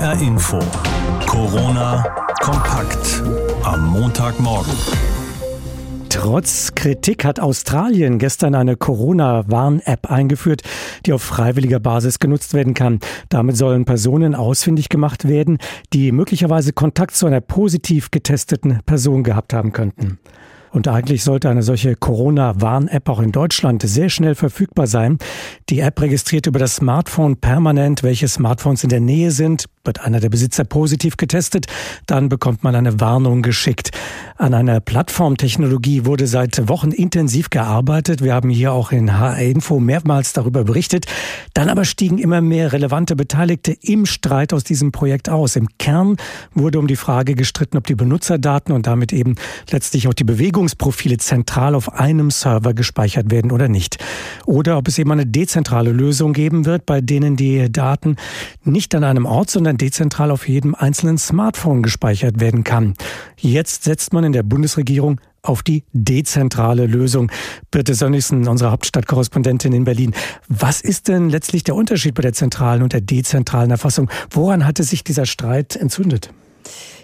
HR Info. Corona kompakt am Montagmorgen. Trotz Kritik hat Australien gestern eine Corona-Warn-App eingeführt, die auf freiwilliger Basis genutzt werden kann. Damit sollen Personen ausfindig gemacht werden, die möglicherweise Kontakt zu einer positiv getesteten Person gehabt haben könnten. Und eigentlich sollte eine solche Corona-Warn-App auch in Deutschland sehr schnell verfügbar sein. Die App registriert über das Smartphone permanent, welche Smartphones in der Nähe sind. Wird einer der Besitzer positiv getestet, dann bekommt man eine Warnung geschickt. An einer Plattformtechnologie wurde seit Wochen intensiv gearbeitet. Wir haben hier auch in HR Info mehrmals darüber berichtet. Dann aber stiegen immer mehr relevante Beteiligte im Streit aus diesem Projekt aus. Im Kern wurde um die Frage gestritten, ob die Benutzerdaten und damit eben letztlich auch die Bewegungsprofile zentral auf einem Server gespeichert werden oder nicht. Oder ob es eben eine dezentrale Lösung geben wird, bei denen die Daten nicht an einem Ort, sondern dezentral auf jedem einzelnen Smartphone gespeichert werden kann. Jetzt setzt man in der Bundesregierung auf die dezentrale Lösung. Birte Sönnigsen, unsere Hauptstadtkorrespondentin in Berlin. Was ist denn letztlich der Unterschied bei der zentralen und der dezentralen Erfassung? Woran hatte sich dieser Streit entzündet?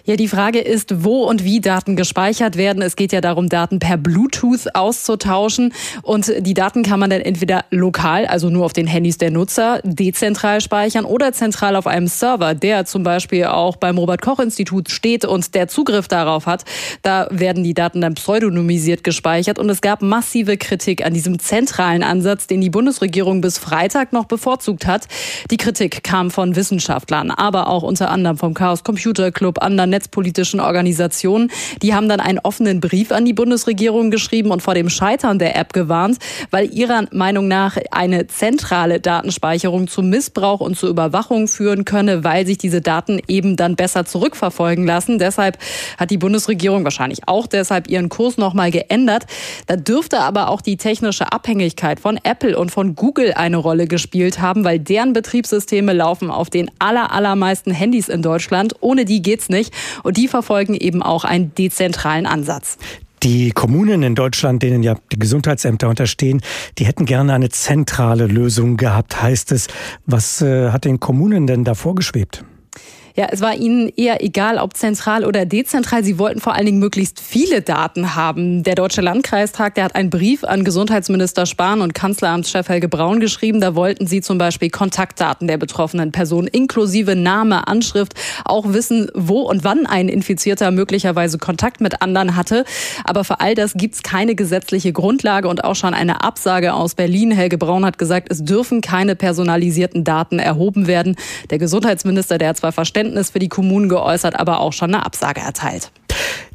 Ja, die Frage ist, wo und wie Daten gespeichert werden. Es geht ja darum, Daten per Bluetooth auszutauschen. Und die Daten kann man dann entweder lokal, also nur auf den Handys der Nutzer, dezentral speichern oder zentral auf einem Server, der zum Beispiel auch beim Robert-Koch-Institut steht und der Zugriff darauf hat. Da werden die Daten dann pseudonymisiert gespeichert. Und es gab massive Kritik an diesem zentralen Ansatz, den die Bundesregierung bis Freitag noch bevorzugt hat. Die Kritik kam von Wissenschaftlern, aber auch unter anderem vom Chaos Computer Club, anderen netzpolitischen Organisationen. Die haben dann einen offenen Brief an die Bundesregierung geschrieben und vor dem Scheitern der App gewarnt, weil ihrer Meinung nach eine zentrale Datenspeicherung zu Missbrauch und zur Überwachung führen könne, weil sich diese Daten eben dann besser zurückverfolgen lassen. Deshalb hat die Bundesregierung wahrscheinlich auch deshalb ihren Kurs nochmal geändert. Da dürfte aber auch die technische Abhängigkeit von Apple und von Google eine Rolle gespielt haben, weil deren Betriebssysteme laufen auf den aller, allermeisten Handys in Deutschland. Ohne die geht's nicht. Und die verfolgen eben auch einen dezentralen Ansatz. Die Kommunen in Deutschland, denen ja die Gesundheitsämter unterstehen, die hätten gerne eine zentrale Lösung gehabt, heißt es. Was äh, hat den Kommunen denn da vorgeschwebt? Ja, es war ihnen eher egal, ob zentral oder dezentral. Sie wollten vor allen Dingen möglichst viele Daten haben. Der Deutsche Landkreistag, der hat einen Brief an Gesundheitsminister Spahn und Kanzleramtschef Helge Braun geschrieben. Da wollten sie zum Beispiel Kontaktdaten der betroffenen Person inklusive Name, Anschrift, auch wissen, wo und wann ein Infizierter möglicherweise Kontakt mit anderen hatte. Aber für all das gibt's keine gesetzliche Grundlage und auch schon eine Absage aus Berlin. Helge Braun hat gesagt, es dürfen keine personalisierten Daten erhoben werden. Der Gesundheitsminister, der hat zwar Verständnis Verständnis für die Kommunen geäußert, aber auch schon eine Absage erteilt.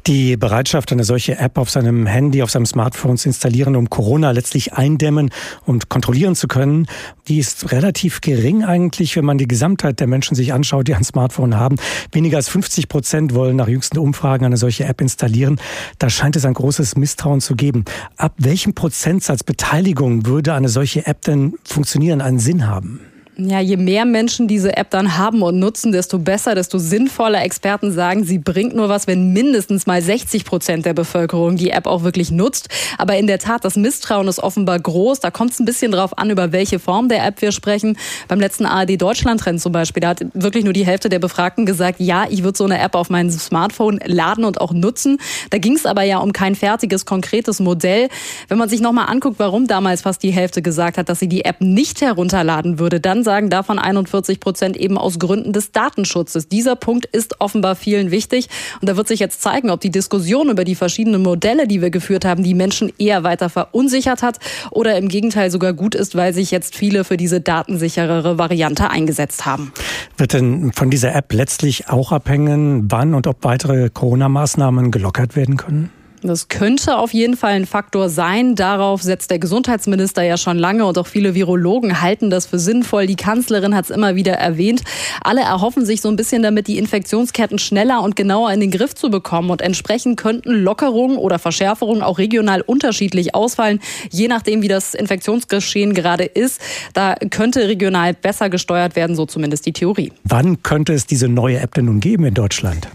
Die Bereitschaft, eine solche App auf seinem Handy, auf seinem Smartphone zu installieren, um Corona letztlich eindämmen und kontrollieren zu können, die ist relativ gering eigentlich, wenn man die Gesamtheit der Menschen sich anschaut, die ein Smartphone haben. Weniger als 50 Prozent wollen nach jüngsten Umfragen eine solche App installieren. Da scheint es ein großes Misstrauen zu geben. Ab welchem Prozentsatz Beteiligung würde eine solche App denn funktionieren, einen Sinn haben? Ja, je mehr Menschen diese App dann haben und nutzen, desto besser, desto sinnvoller. Experten sagen, sie bringt nur was, wenn mindestens mal 60 Prozent der Bevölkerung die App auch wirklich nutzt. Aber in der Tat, das Misstrauen ist offenbar groß. Da kommt es ein bisschen drauf an, über welche Form der App wir sprechen. Beim letzten ARD Deutschland-Trend zum Beispiel, da hat wirklich nur die Hälfte der Befragten gesagt, ja, ich würde so eine App auf mein Smartphone laden und auch nutzen. Da ging es aber ja um kein fertiges, konkretes Modell. Wenn man sich nochmal anguckt, warum damals fast die Hälfte gesagt hat, dass sie die App nicht herunterladen würde, dann sagen davon 41 Prozent eben aus Gründen des Datenschutzes. Dieser Punkt ist offenbar vielen wichtig. Und da wird sich jetzt zeigen, ob die Diskussion über die verschiedenen Modelle, die wir geführt haben, die Menschen eher weiter verunsichert hat oder im Gegenteil sogar gut ist, weil sich jetzt viele für diese datensicherere Variante eingesetzt haben. Wird denn von dieser App letztlich auch abhängen, wann und ob weitere Corona-Maßnahmen gelockert werden können? Das könnte auf jeden Fall ein Faktor sein. Darauf setzt der Gesundheitsminister ja schon lange und auch viele Virologen halten das für sinnvoll. Die Kanzlerin hat es immer wieder erwähnt. Alle erhoffen sich so ein bisschen damit, die Infektionsketten schneller und genauer in den Griff zu bekommen. Und entsprechend könnten Lockerungen oder Verschärfungen auch regional unterschiedlich ausfallen, je nachdem, wie das Infektionsgeschehen gerade ist. Da könnte regional besser gesteuert werden, so zumindest die Theorie. Wann könnte es diese neue App denn nun geben in Deutschland?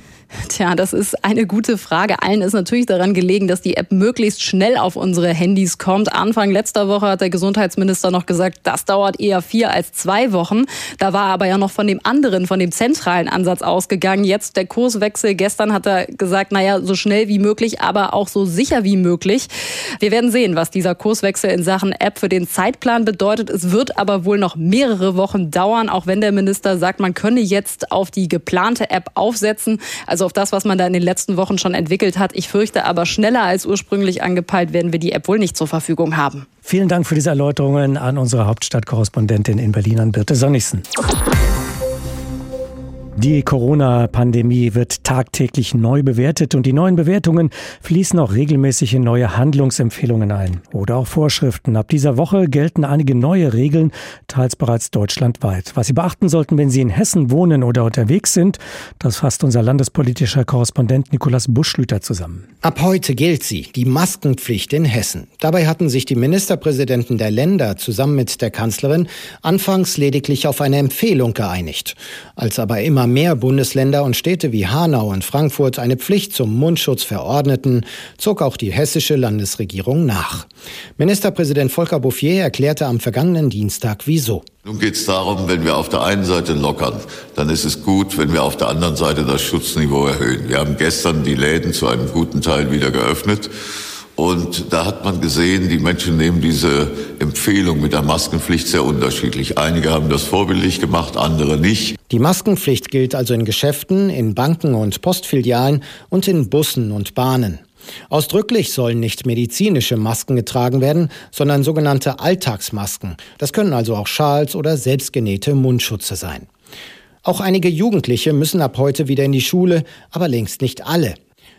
Tja, das ist eine gute Frage. Allen ist natürlich daran gelegen, dass die App möglichst schnell auf unsere Handys kommt. Anfang letzter Woche hat der Gesundheitsminister noch gesagt, das dauert eher vier als zwei Wochen. Da war er aber ja noch von dem anderen, von dem zentralen Ansatz ausgegangen. Jetzt der Kurswechsel. Gestern hat er gesagt, naja, so schnell wie möglich, aber auch so sicher wie möglich. Wir werden sehen, was dieser Kurswechsel in Sachen App für den Zeitplan bedeutet. Es wird aber wohl noch mehrere Wochen dauern, auch wenn der Minister sagt, man könne jetzt auf die geplante App aufsetzen. Also also auf das, was man da in den letzten Wochen schon entwickelt hat. Ich fürchte aber, schneller als ursprünglich angepeilt werden wir die App wohl nicht zur Verfügung haben. Vielen Dank für diese Erläuterungen an unsere Hauptstadtkorrespondentin in Berlin, an Birte Sonnigsen. Die Corona-Pandemie wird tagtäglich neu bewertet und die neuen Bewertungen fließen auch regelmäßig in neue Handlungsempfehlungen ein oder auch Vorschriften. Ab dieser Woche gelten einige neue Regeln, teils bereits deutschlandweit. Was Sie beachten sollten, wenn Sie in Hessen wohnen oder unterwegs sind, das fasst unser landespolitischer Korrespondent Nikolaus Buschlüter zusammen. Ab heute gilt sie, die Maskenpflicht in Hessen. Dabei hatten sich die Ministerpräsidenten der Länder zusammen mit der Kanzlerin anfangs lediglich auf eine Empfehlung geeinigt. Als aber immer mehr Bundesländer und Städte wie Hanau und Frankfurt eine Pflicht zum Mundschutz verordneten, zog auch die hessische Landesregierung nach. Ministerpräsident Volker Bouffier erklärte am vergangenen Dienstag wieso. Nun geht es darum, wenn wir auf der einen Seite lockern, dann ist es gut, wenn wir auf der anderen Seite das Schutzniveau erhöhen. Wir haben gestern die Läden zu einem guten Teil wieder geöffnet. Und da hat man gesehen, die Menschen nehmen diese Empfehlung mit der Maskenpflicht sehr unterschiedlich. Einige haben das vorbildlich gemacht, andere nicht. Die Maskenpflicht gilt also in Geschäften, in Banken und Postfilialen und in Bussen und Bahnen. Ausdrücklich sollen nicht medizinische Masken getragen werden, sondern sogenannte Alltagsmasken. Das können also auch Schals oder selbstgenähte Mundschutze sein. Auch einige Jugendliche müssen ab heute wieder in die Schule, aber längst nicht alle.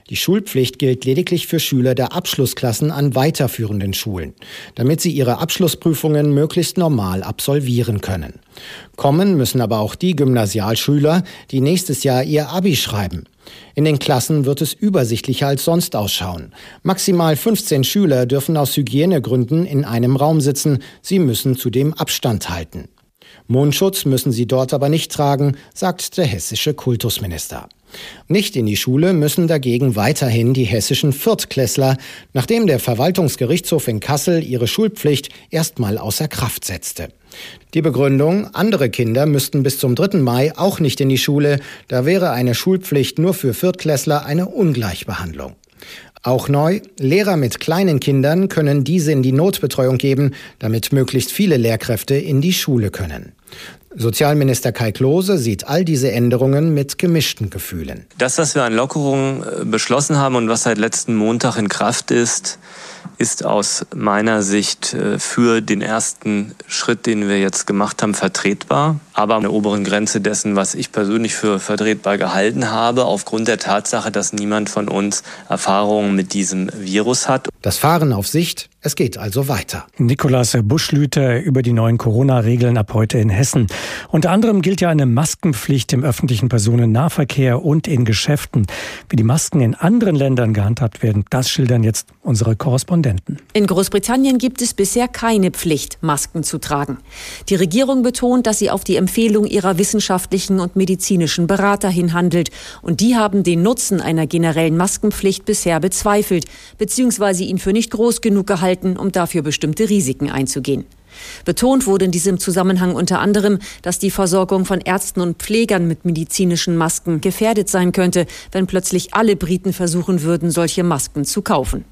Die Schulpflicht gilt lediglich für Schüler der Abschlussklassen an weiterführenden Schulen, damit sie ihre Abschlussprüfungen möglichst normal absolvieren können. Kommen müssen aber auch die Gymnasialschüler, die nächstes Jahr ihr Abi schreiben. In den Klassen wird es übersichtlicher als sonst ausschauen. Maximal 15 Schüler dürfen aus Hygienegründen in einem Raum sitzen, sie müssen zudem Abstand halten. Mundschutz müssen sie dort aber nicht tragen, sagt der hessische Kultusminister. Nicht in die Schule müssen dagegen weiterhin die hessischen Viertklässler, nachdem der Verwaltungsgerichtshof in Kassel ihre Schulpflicht erstmal außer Kraft setzte. Die Begründung, andere Kinder müssten bis zum 3. Mai auch nicht in die Schule, da wäre eine Schulpflicht nur für Viertklässler eine Ungleichbehandlung. Auch neu, Lehrer mit kleinen Kindern können diese in die Notbetreuung geben, damit möglichst viele Lehrkräfte in die Schule können. Sozialminister Kai Klose sieht all diese Änderungen mit gemischten Gefühlen. Das, was wir an Lockerungen äh, beschlossen haben und was seit letzten Montag in Kraft ist, ist aus meiner Sicht äh, für den ersten Schritt, den wir jetzt gemacht haben, vertretbar. Aber an der oberen Grenze dessen, was ich persönlich für vertretbar gehalten habe, aufgrund der Tatsache, dass niemand von uns Erfahrungen mit diesem Virus hat. Das Fahren auf Sicht, es geht also weiter. Nikolaus Buschlüter über die neuen Corona-Regeln ab heute in Hessen. Unter anderem gilt ja eine Maskenpflicht im öffentlichen Personennahverkehr und in Geschäften. Wie die Masken in anderen Ländern gehandhabt werden, das schildern jetzt unsere Korrespondenten. In Großbritannien gibt es bisher keine Pflicht, Masken zu tragen. Die Regierung betont, dass sie auf die Empfehlung ihrer wissenschaftlichen und medizinischen Berater hin handelt. Und die haben den Nutzen einer generellen Maskenpflicht bisher bezweifelt, beziehungsweise ihn für nicht groß genug gehalten halten, um dafür bestimmte Risiken einzugehen. Betont wurde in diesem Zusammenhang unter anderem, dass die Versorgung von Ärzten und Pflegern mit medizinischen Masken gefährdet sein könnte, wenn plötzlich alle Briten versuchen würden, solche Masken zu kaufen.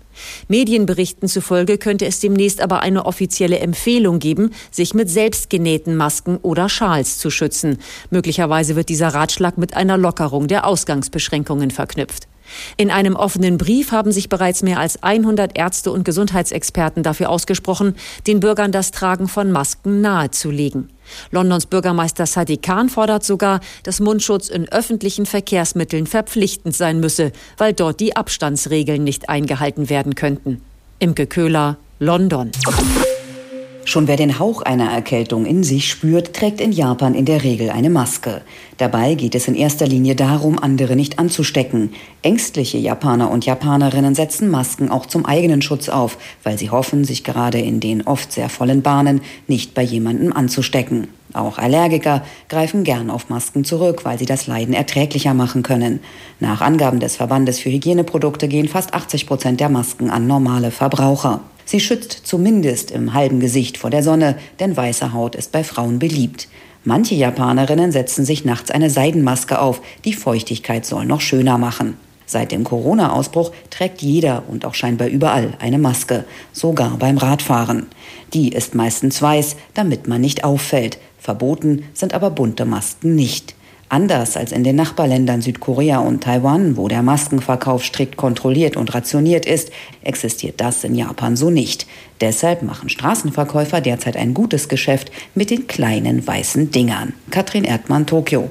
Medienberichten zufolge könnte es demnächst aber eine offizielle Empfehlung geben, sich mit selbstgenähten Masken oder Schals zu schützen. Möglicherweise wird dieser Ratschlag mit einer Lockerung der Ausgangsbeschränkungen verknüpft. In einem offenen Brief haben sich bereits mehr als 100 Ärzte und Gesundheitsexperten dafür ausgesprochen, den Bürgern das Tragen von Masken nahezulegen. Londons Bürgermeister Sadiq Khan fordert sogar, dass Mundschutz in öffentlichen Verkehrsmitteln verpflichtend sein müsse, weil dort die Abstandsregeln nicht eingehalten werden könnten. Imke Köhler, London. Schon wer den Hauch einer Erkältung in sich spürt, trägt in Japan in der Regel eine Maske. Dabei geht es in erster Linie darum, andere nicht anzustecken. Ängstliche Japaner und Japanerinnen setzen Masken auch zum eigenen Schutz auf, weil sie hoffen, sich gerade in den oft sehr vollen Bahnen nicht bei jemandem anzustecken. Auch Allergiker greifen gern auf Masken zurück, weil sie das Leiden erträglicher machen können. Nach Angaben des Verbandes für Hygieneprodukte gehen fast 80 Prozent der Masken an normale Verbraucher. Sie schützt zumindest im halben Gesicht vor der Sonne, denn weiße Haut ist bei Frauen beliebt. Manche Japanerinnen setzen sich nachts eine Seidenmaske auf. Die Feuchtigkeit soll noch schöner machen. Seit dem Corona-Ausbruch trägt jeder und auch scheinbar überall eine Maske, sogar beim Radfahren. Die ist meistens weiß, damit man nicht auffällt. Verboten sind aber bunte Masken nicht. Anders als in den Nachbarländern Südkorea und Taiwan, wo der Maskenverkauf strikt kontrolliert und rationiert ist, existiert das in Japan so nicht. Deshalb machen Straßenverkäufer derzeit ein gutes Geschäft mit den kleinen weißen Dingern. Katrin Erdmann, Tokio.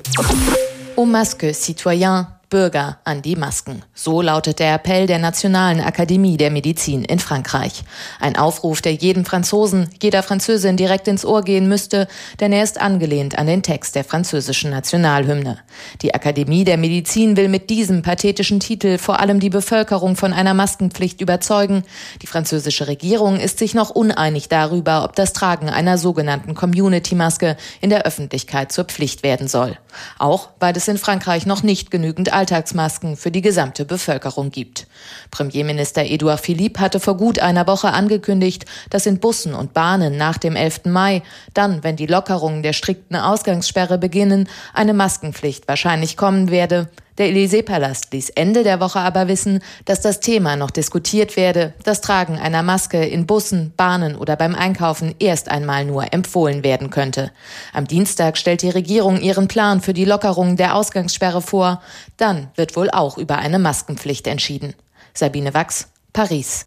Au masque citoyen Bürger an die Masken. So lautet der Appell der Nationalen Akademie der Medizin in Frankreich. Ein Aufruf, der jedem Franzosen, jeder Französin direkt ins Ohr gehen müsste, denn er ist angelehnt an den Text der französischen Nationalhymne. Die Akademie der Medizin will mit diesem pathetischen Titel vor allem die Bevölkerung von einer Maskenpflicht überzeugen. Die französische Regierung ist sich noch uneinig darüber, ob das Tragen einer sogenannten Community-Maske in der Öffentlichkeit zur Pflicht werden soll. Auch weil es in Frankreich noch nicht genügend Alltagsmasken für die gesamte Bevölkerung gibt. Premierminister Edouard Philippe hatte vor gut einer Woche angekündigt, dass in Bussen und Bahnen nach dem 11. Mai, dann, wenn die Lockerungen der strikten Ausgangssperre beginnen, eine Maskenpflicht wahrscheinlich kommen werde. Der Élysée-Palast ließ Ende der Woche aber wissen, dass das Thema noch diskutiert werde, das Tragen einer Maske in Bussen, Bahnen oder beim Einkaufen erst einmal nur empfohlen werden könnte. Am Dienstag stellt die Regierung ihren Plan für die Lockerung der Ausgangssperre vor. Dann wird wohl auch über eine Maskenpflicht entschieden. Sabine Wachs, Paris.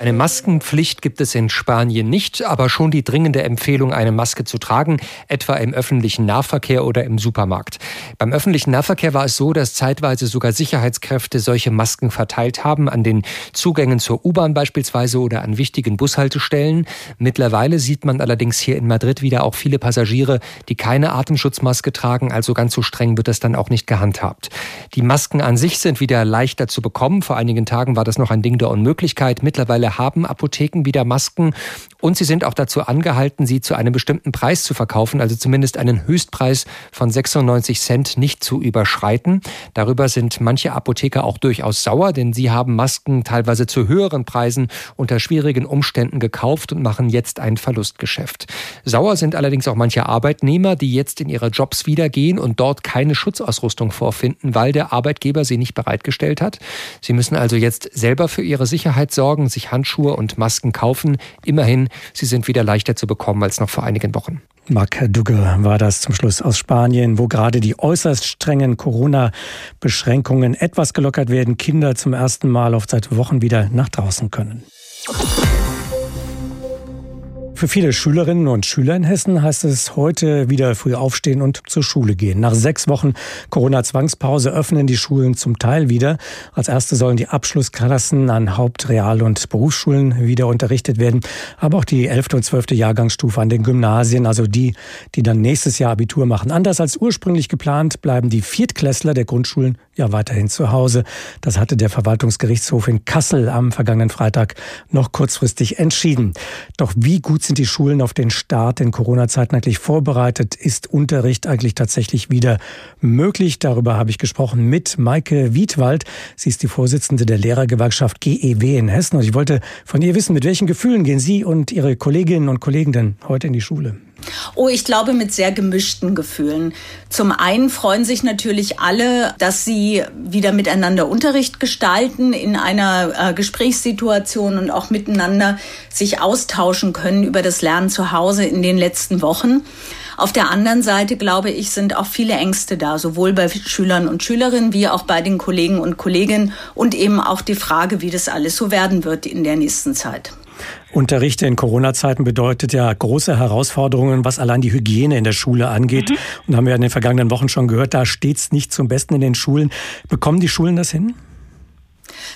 Eine Maskenpflicht gibt es in Spanien nicht, aber schon die dringende Empfehlung, eine Maske zu tragen, etwa im öffentlichen Nahverkehr oder im Supermarkt. Beim öffentlichen Nahverkehr war es so, dass zeitweise sogar Sicherheitskräfte solche Masken verteilt haben, an den Zugängen zur U-Bahn beispielsweise oder an wichtigen Bushaltestellen. Mittlerweile sieht man allerdings hier in Madrid wieder auch viele Passagiere, die keine Atemschutzmaske tragen, also ganz so streng wird das dann auch nicht gehandhabt. Die Masken an sich sind wieder leichter zu bekommen. Vor einigen Tagen war das noch ein Ding der Unmöglichkeit. Mittlerweile haben Apotheken wieder Masken und sie sind auch dazu angehalten, sie zu einem bestimmten Preis zu verkaufen, also zumindest einen Höchstpreis von 96 Cent nicht zu überschreiten. Darüber sind manche Apotheker auch durchaus sauer, denn sie haben Masken teilweise zu höheren Preisen unter schwierigen Umständen gekauft und machen jetzt ein Verlustgeschäft. Sauer sind allerdings auch manche Arbeitnehmer, die jetzt in ihre Jobs wieder gehen und dort keine Schutzausrüstung vorfinden, weil der Arbeitgeber sie nicht bereitgestellt hat. Sie müssen also jetzt selber für ihre Sicherheit sorgen, sich Handschuhe und Masken kaufen. Immerhin, sie sind wieder leichter zu bekommen als noch vor einigen Wochen. Marc Dugge war das zum Schluss aus Spanien, wo gerade die äußerst strengen Corona-Beschränkungen etwas gelockert werden, Kinder zum ersten Mal oft seit Wochen wieder nach draußen können. Für viele Schülerinnen und Schüler in Hessen heißt es heute wieder früh aufstehen und zur Schule gehen. Nach sechs Wochen Corona-Zwangspause öffnen die Schulen zum Teil wieder. Als erste sollen die Abschlussklassen an Haupt-, Real- und Berufsschulen wieder unterrichtet werden. Aber auch die elfte und zwölfte Jahrgangsstufe an den Gymnasien, also die, die dann nächstes Jahr Abitur machen. Anders als ursprünglich geplant bleiben die Viertklässler der Grundschulen ja weiterhin zu Hause. Das hatte der Verwaltungsgerichtshof in Kassel am vergangenen Freitag noch kurzfristig entschieden. Doch wie gut sind die Schulen auf den Start in Corona-Zeiten eigentlich vorbereitet? Ist Unterricht eigentlich tatsächlich wieder möglich? Darüber habe ich gesprochen mit Maike Wiedwald. Sie ist die Vorsitzende der Lehrergewerkschaft GEW in Hessen. Und ich wollte von ihr wissen, mit welchen Gefühlen gehen Sie und Ihre Kolleginnen und Kollegen denn heute in die Schule? Oh, ich glaube mit sehr gemischten Gefühlen. Zum einen freuen sich natürlich alle, dass sie wieder miteinander Unterricht gestalten in einer äh, Gesprächssituation und auch miteinander sich austauschen können über das Lernen zu Hause in den letzten Wochen. Auf der anderen Seite, glaube ich, sind auch viele Ängste da, sowohl bei Schülern und Schülerinnen wie auch bei den Kollegen und Kolleginnen und eben auch die Frage, wie das alles so werden wird in der nächsten Zeit. Unterricht in Corona-Zeiten bedeutet ja große Herausforderungen, was allein die Hygiene in der Schule angeht. Mhm. Und haben wir in den vergangenen Wochen schon gehört, da steht es nicht zum Besten in den Schulen. Bekommen die Schulen das hin?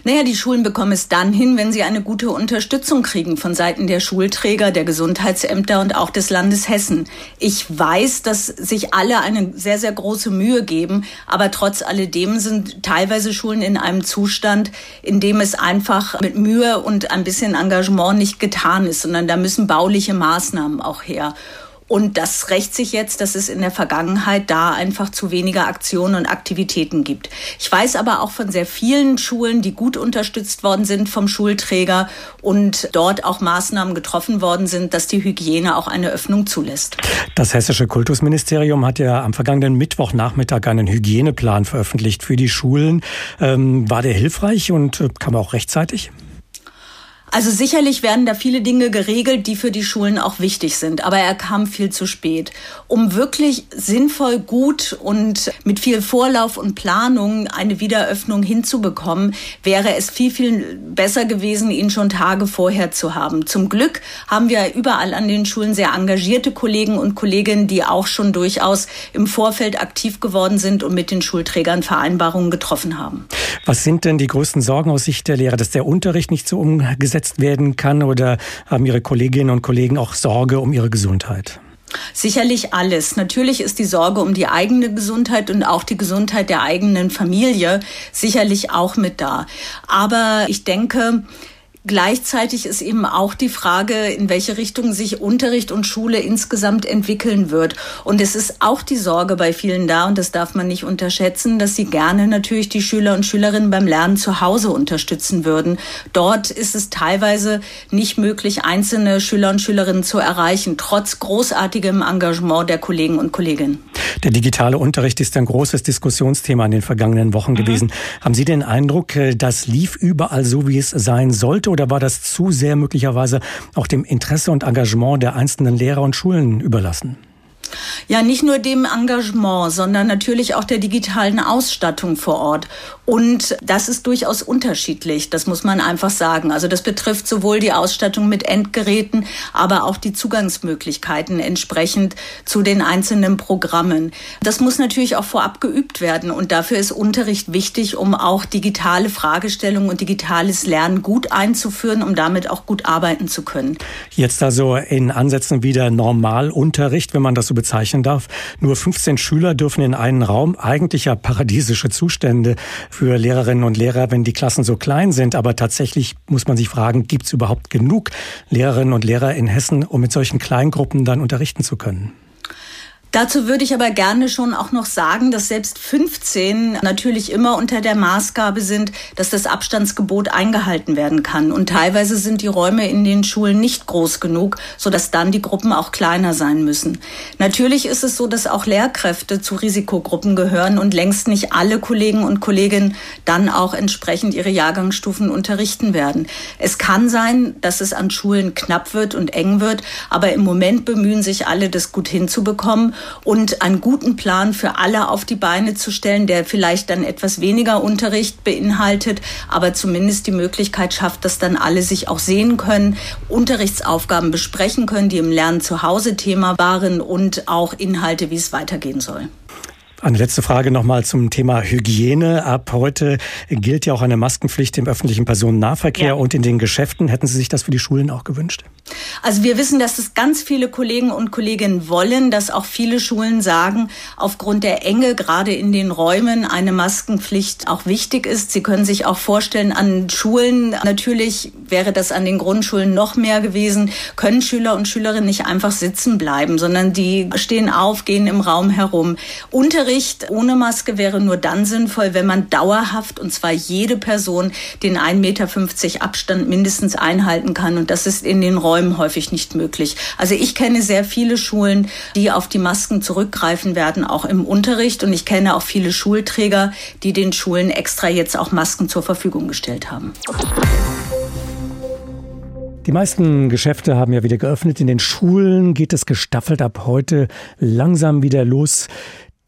Naja, die Schulen bekommen es dann hin, wenn sie eine gute Unterstützung kriegen von Seiten der Schulträger, der Gesundheitsämter und auch des Landes Hessen. Ich weiß, dass sich alle eine sehr, sehr große Mühe geben, aber trotz alledem sind teilweise Schulen in einem Zustand, in dem es einfach mit Mühe und ein bisschen Engagement nicht getan ist, sondern da müssen bauliche Maßnahmen auch her. Und das rächt sich jetzt, dass es in der Vergangenheit da einfach zu weniger Aktionen und Aktivitäten gibt. Ich weiß aber auch von sehr vielen Schulen, die gut unterstützt worden sind vom Schulträger und dort auch Maßnahmen getroffen worden sind, dass die Hygiene auch eine Öffnung zulässt. Das hessische Kultusministerium hat ja am vergangenen Mittwochnachmittag einen Hygieneplan veröffentlicht für die Schulen. Ähm, war der hilfreich und äh, kam auch rechtzeitig? Also sicherlich werden da viele Dinge geregelt, die für die Schulen auch wichtig sind, aber er kam viel zu spät. Um wirklich sinnvoll, gut und mit viel Vorlauf und Planung eine Wiederöffnung hinzubekommen, wäre es viel, viel besser gewesen, ihn schon Tage vorher zu haben. Zum Glück haben wir überall an den Schulen sehr engagierte Kollegen und Kolleginnen, die auch schon durchaus im Vorfeld aktiv geworden sind und mit den Schulträgern Vereinbarungen getroffen haben. Was sind denn die größten Sorgen aus Sicht der Lehrer, dass der Unterricht nicht so umgesetzt umgesetzt werden kann oder haben Ihre Kolleginnen und Kollegen auch Sorge um ihre Gesundheit? Sicherlich alles. Natürlich ist die Sorge um die eigene Gesundheit und auch die Gesundheit der eigenen Familie sicherlich auch mit da. Aber ich denke, Gleichzeitig ist eben auch die Frage, in welche Richtung sich Unterricht und Schule insgesamt entwickeln wird. Und es ist auch die Sorge bei vielen da, und das darf man nicht unterschätzen, dass sie gerne natürlich die Schüler und Schülerinnen beim Lernen zu Hause unterstützen würden. Dort ist es teilweise nicht möglich, einzelne Schüler und Schülerinnen zu erreichen, trotz großartigem Engagement der Kollegen und Kolleginnen. Der digitale Unterricht ist ein großes Diskussionsthema in den vergangenen Wochen mhm. gewesen. Haben Sie den Eindruck, äh, das lief überall so, wie es sein sollte? oder war das zu sehr möglicherweise auch dem Interesse und Engagement der einzelnen Lehrer und Schulen überlassen? Ja, nicht nur dem Engagement, sondern natürlich auch der digitalen Ausstattung vor Ort. Und das ist durchaus unterschiedlich, das muss man einfach sagen. Also das betrifft sowohl die Ausstattung mit Endgeräten, aber auch die Zugangsmöglichkeiten entsprechend zu den einzelnen Programmen. Das muss natürlich auch vorab geübt werden und dafür ist Unterricht wichtig, um auch digitale Fragestellungen und digitales Lernen gut einzuführen, um damit auch gut arbeiten zu können. Jetzt also in Ansätzen wieder Normalunterricht, wenn man das so bezeichnen darf. Nur 15 Schüler dürfen in einen Raum, eigentlich ja paradiesische Zustände für Lehrerinnen und Lehrer, wenn die Klassen so klein sind. Aber tatsächlich muss man sich fragen, gibt es überhaupt genug Lehrerinnen und Lehrer in Hessen, um mit solchen Kleingruppen dann unterrichten zu können? Dazu würde ich aber gerne schon auch noch sagen, dass selbst 15 natürlich immer unter der Maßgabe sind, dass das Abstandsgebot eingehalten werden kann. Und teilweise sind die Räume in den Schulen nicht groß genug, sodass dann die Gruppen auch kleiner sein müssen. Natürlich ist es so, dass auch Lehrkräfte zu Risikogruppen gehören und längst nicht alle Kollegen und Kolleginnen dann auch entsprechend ihre Jahrgangsstufen unterrichten werden. Es kann sein, dass es an Schulen knapp wird und eng wird, aber im Moment bemühen sich alle, das gut hinzubekommen und einen guten Plan für alle auf die Beine zu stellen, der vielleicht dann etwas weniger Unterricht beinhaltet, aber zumindest die Möglichkeit schafft, dass dann alle sich auch sehen können, Unterrichtsaufgaben besprechen können, die im Lernen zu Hause Thema waren und auch Inhalte, wie es weitergehen soll. Eine letzte Frage nochmal zum Thema Hygiene. Ab heute gilt ja auch eine Maskenpflicht im öffentlichen Personennahverkehr ja. und in den Geschäften. Hätten Sie sich das für die Schulen auch gewünscht? Also wir wissen, dass es ganz viele Kollegen und Kolleginnen wollen, dass auch viele Schulen sagen, aufgrund der Enge gerade in den Räumen eine Maskenpflicht auch wichtig ist. Sie können sich auch vorstellen, an Schulen, natürlich wäre das an den Grundschulen noch mehr gewesen, können Schüler und Schülerinnen nicht einfach sitzen bleiben, sondern die stehen auf, gehen im Raum herum. Unterricht Unterricht ohne Maske wäre nur dann sinnvoll, wenn man dauerhaft, und zwar jede Person, den 1,50 Meter Abstand mindestens einhalten kann. Und das ist in den Räumen häufig nicht möglich. Also ich kenne sehr viele Schulen, die auf die Masken zurückgreifen werden, auch im Unterricht. Und ich kenne auch viele Schulträger, die den Schulen extra jetzt auch Masken zur Verfügung gestellt haben. Die meisten Geschäfte haben ja wieder geöffnet. In den Schulen geht es gestaffelt ab heute langsam wieder los.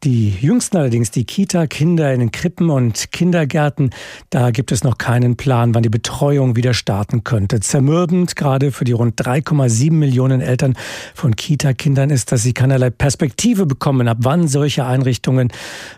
Die jüngsten allerdings, die Kita-Kinder in den Krippen und Kindergärten, da gibt es noch keinen Plan, wann die Betreuung wieder starten könnte. Zermürbend gerade für die rund 3,7 Millionen Eltern von Kita-Kindern ist, dass sie keinerlei Perspektive bekommen, ab wann solche Einrichtungen,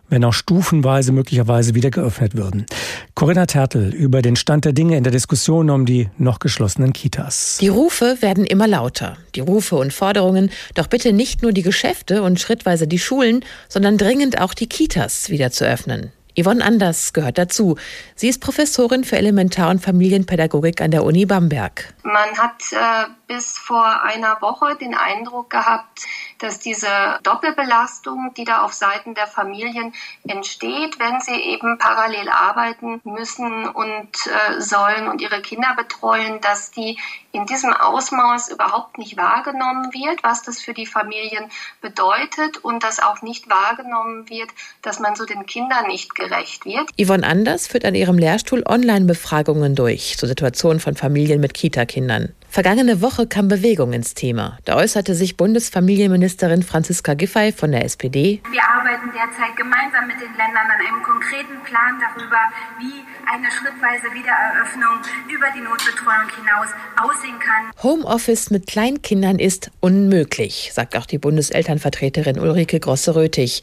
wenn auch stufenweise möglicherweise wieder geöffnet würden. Corinna Tertel über den Stand der Dinge in der Diskussion um die noch geschlossenen Kitas. Die Rufe werden immer lauter. Die Rufe und Forderungen, doch bitte nicht nur die Geschäfte und schrittweise die Schulen, sondern dringend auch die Kitas wieder zu öffnen. Yvonne Anders gehört dazu. Sie ist Professorin für Elementar- und Familienpädagogik an der Uni Bamberg. Man hat äh, bis vor einer Woche den Eindruck gehabt, dass diese Doppelbelastung, die da auf Seiten der Familien entsteht, wenn sie eben parallel arbeiten müssen und äh, sollen und ihre Kinder betreuen, dass die in diesem Ausmaß überhaupt nicht wahrgenommen wird, was das für die Familien bedeutet und dass auch nicht wahrgenommen wird, dass man so den Kindern nicht gerecht wird. Yvonne Anders führt an ihrem Lehrstuhl Online-Befragungen durch zur Situation von Familien mit Kita-Kindern. Vergangene Woche kam Bewegung ins Thema. Da äußerte sich Bundesfamilienministerin Franziska Giffey von der SPD. Wir arbeiten derzeit gemeinsam mit den Ländern an einem konkreten Plan darüber, wie eine schrittweise Wiedereröffnung über die Notbetreuung hinaus aussehen kann. Homeoffice mit Kleinkindern ist unmöglich, sagt auch die Bundeselternvertreterin Ulrike Grosse-Röthig.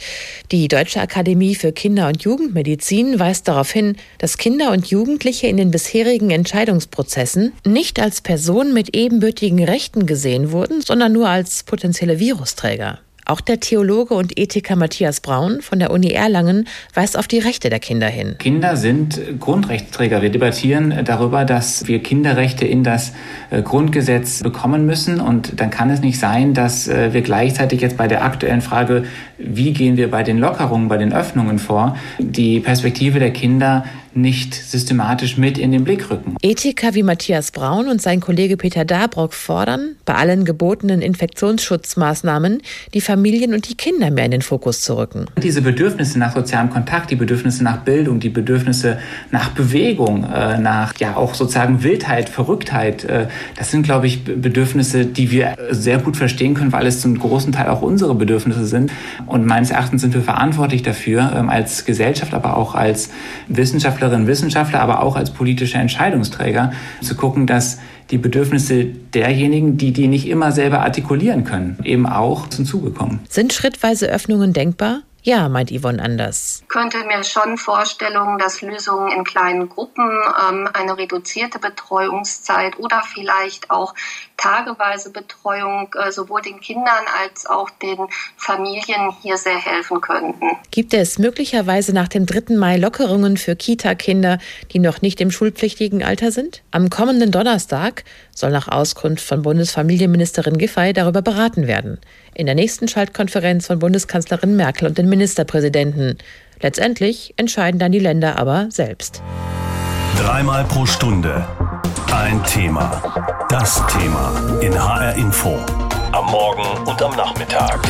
Die Deutsche Akademie für Kinder- und Jugendmedizin weist darauf hin, dass Kinder und Jugendliche in den bisherigen Entscheidungsprozessen nicht als Personen mit ebenbürtigen Rechten gesehen wurden, sondern nur als potenzielle Virusträger. Auch der Theologe und Ethiker Matthias Braun von der Uni Erlangen weist auf die Rechte der Kinder hin. Kinder sind Grundrechtsträger. Wir debattieren darüber, dass wir Kinderrechte in das äh, Grundgesetz bekommen müssen. Und dann kann es nicht sein, dass äh, wir gleichzeitig jetzt bei der aktuellen Frage, wie gehen wir bei den Lockerungen, bei den Öffnungen vor, die Perspektive der Kinder nicht systematisch mit in den Blick rücken. Ethiker wie Matthias Braun und sein Kollege Peter Dabrock fordern, bei allen gebotenen Infektionsschutzmaßnahmen die Familien und die Kinder mehr in den Fokus zu rücken. Diese Bedürfnisse nach sozialem Kontakt, die Bedürfnisse nach Bildung, die Bedürfnisse nach Bewegung, äh, nach ja auch sozusagen Wildheit, Verrücktheit, äh, das sind, glaube ich, Bedürfnisse, die wir sehr gut verstehen können, weil es zum großen Teil auch unsere Bedürfnisse sind. Und meines Erachtens sind wir verantwortlich dafür, ähm, als Gesellschaft, aber auch als Wissenschaftler, Wissenschaftlerinnen Wissenschaftler, aber auch als politische Entscheidungsträger zu gucken, dass die Bedürfnisse derjenigen, die die nicht immer selber artikulieren können, eben auch zum Zuge kommen. Sind schrittweise Öffnungen denkbar? Ja, meint Yvonne anders. Ich könnte mir schon Vorstellungen, dass Lösungen in kleinen Gruppen, ähm, eine reduzierte Betreuungszeit oder vielleicht auch tageweise Betreuung äh, sowohl den Kindern als auch den Familien hier sehr helfen könnten. Gibt es möglicherweise nach dem 3. Mai Lockerungen für Kita-Kinder, die noch nicht im schulpflichtigen Alter sind? Am kommenden Donnerstag soll nach Auskunft von Bundesfamilienministerin Giffey darüber beraten werden. In der nächsten Schaltkonferenz von Bundeskanzlerin Merkel und den Ministerpräsidenten. Letztendlich entscheiden dann die Länder aber selbst. Dreimal pro Stunde ein Thema. Das Thema in HR Info. Am Morgen und am Nachmittag.